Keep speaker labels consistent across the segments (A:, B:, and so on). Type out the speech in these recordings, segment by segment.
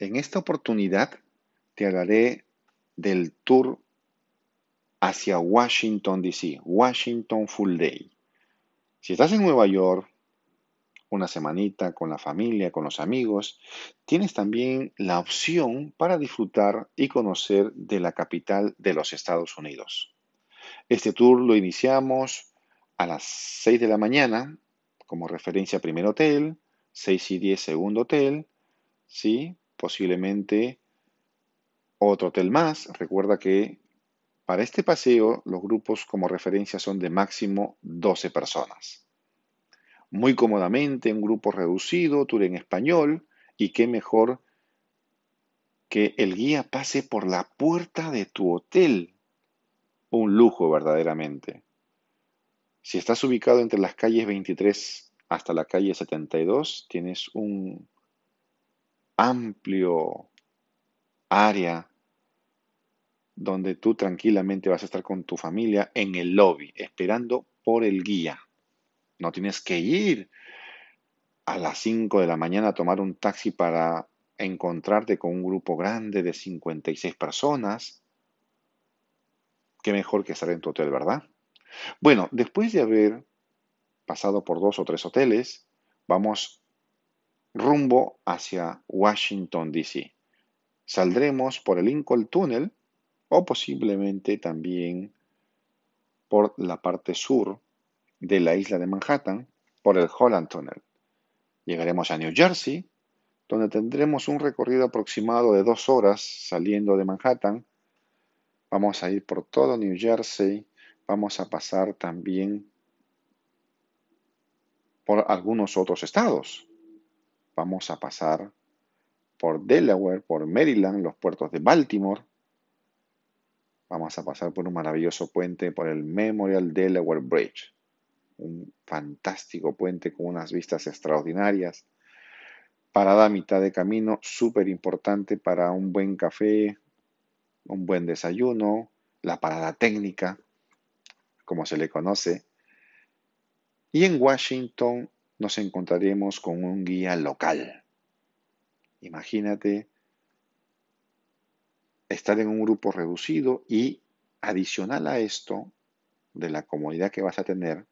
A: En esta oportunidad te hablaré del tour hacia Washington, D.C., Washington Full Day. Si estás en Nueva York, una semanita con la familia, con los amigos, tienes también la opción para disfrutar y conocer de la capital de los Estados Unidos. Este tour lo iniciamos a las 6 de la mañana, como referencia primer hotel, 6 y 10 segundo hotel, ¿sí? Posiblemente otro hotel más. Recuerda que para este paseo los grupos como referencia son de máximo 12 personas muy cómodamente, un grupo reducido, tour en español, y qué mejor que el guía pase por la puerta de tu hotel. Un lujo verdaderamente. Si estás ubicado entre las calles 23 hasta la calle 72, tienes un amplio área donde tú tranquilamente vas a estar con tu familia en el lobby, esperando por el guía. No tienes que ir a las 5 de la mañana a tomar un taxi para encontrarte con un grupo grande de 56 personas. Qué mejor que estar en tu hotel, ¿verdad? Bueno, después de haber pasado por dos o tres hoteles, vamos rumbo hacia Washington, D.C. Saldremos por el Lincoln Tunnel o posiblemente también por la parte sur de la isla de Manhattan por el Holland Tunnel. Llegaremos a New Jersey, donde tendremos un recorrido aproximado de dos horas saliendo de Manhattan. Vamos a ir por todo New Jersey, vamos a pasar también por algunos otros estados. Vamos a pasar por Delaware, por Maryland, los puertos de Baltimore. Vamos a pasar por un maravilloso puente por el Memorial Delaware Bridge un fantástico puente con unas vistas extraordinarias. Parada a mitad de camino, súper importante para un buen café, un buen desayuno, la parada técnica, como se le conoce. Y en Washington nos encontraremos con un guía local. Imagínate estar en un grupo reducido y adicional a esto, de la comodidad que vas a tener,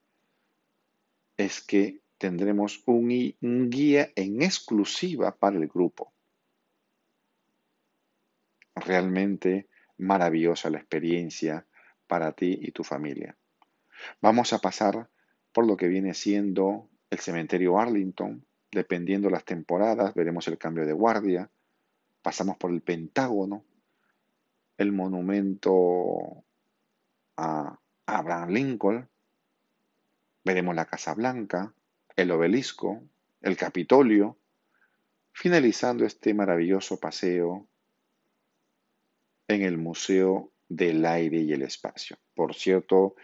A: es que tendremos un, guía en exclusiva para el grupo. Realmente maravillosa la experiencia para ti y tu familia. Vamos a pasar por lo que viene siendo el cementerio Arlington. Dependiendo las temporadas, veremos el cambio de guardia. Pasamos por el Pentágono, el monumento a Abraham Lincoln, Veremos la Casa Blanca, el obelisco, el Capitolio, finalizando este maravilloso paseo en el Museo del Aire y el Espacio. Por cierto,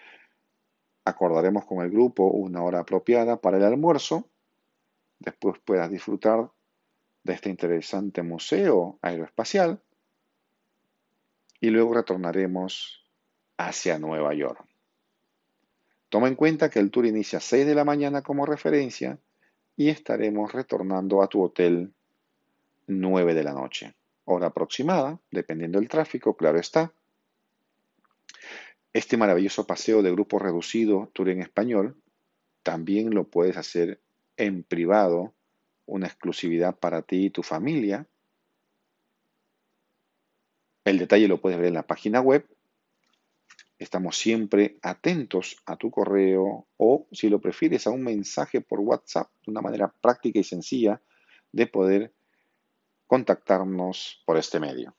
A: acordaremos con el grupo una hora apropiada para el almuerzo. Después puedas disfrutar de este interesante museo aeroespacial y luego retornaremos hacia Nueva York. Toma en cuenta que el tour inicia a 6 de la mañana como referencia y estaremos retornando a tu hotel 9 de la noche. Hora aproximada, dependiendo del tráfico, claro está. Este maravilloso paseo de grupo reducido, tour en español, también lo puedes hacer en privado, una exclusividad para ti y tu familia. El detalle lo puedes ver en la página web Estamos siempre atentos a tu correo o, si lo prefieres, a un mensaje por WhatsApp, de una manera práctica y sencilla de poder contactarnos por este medio.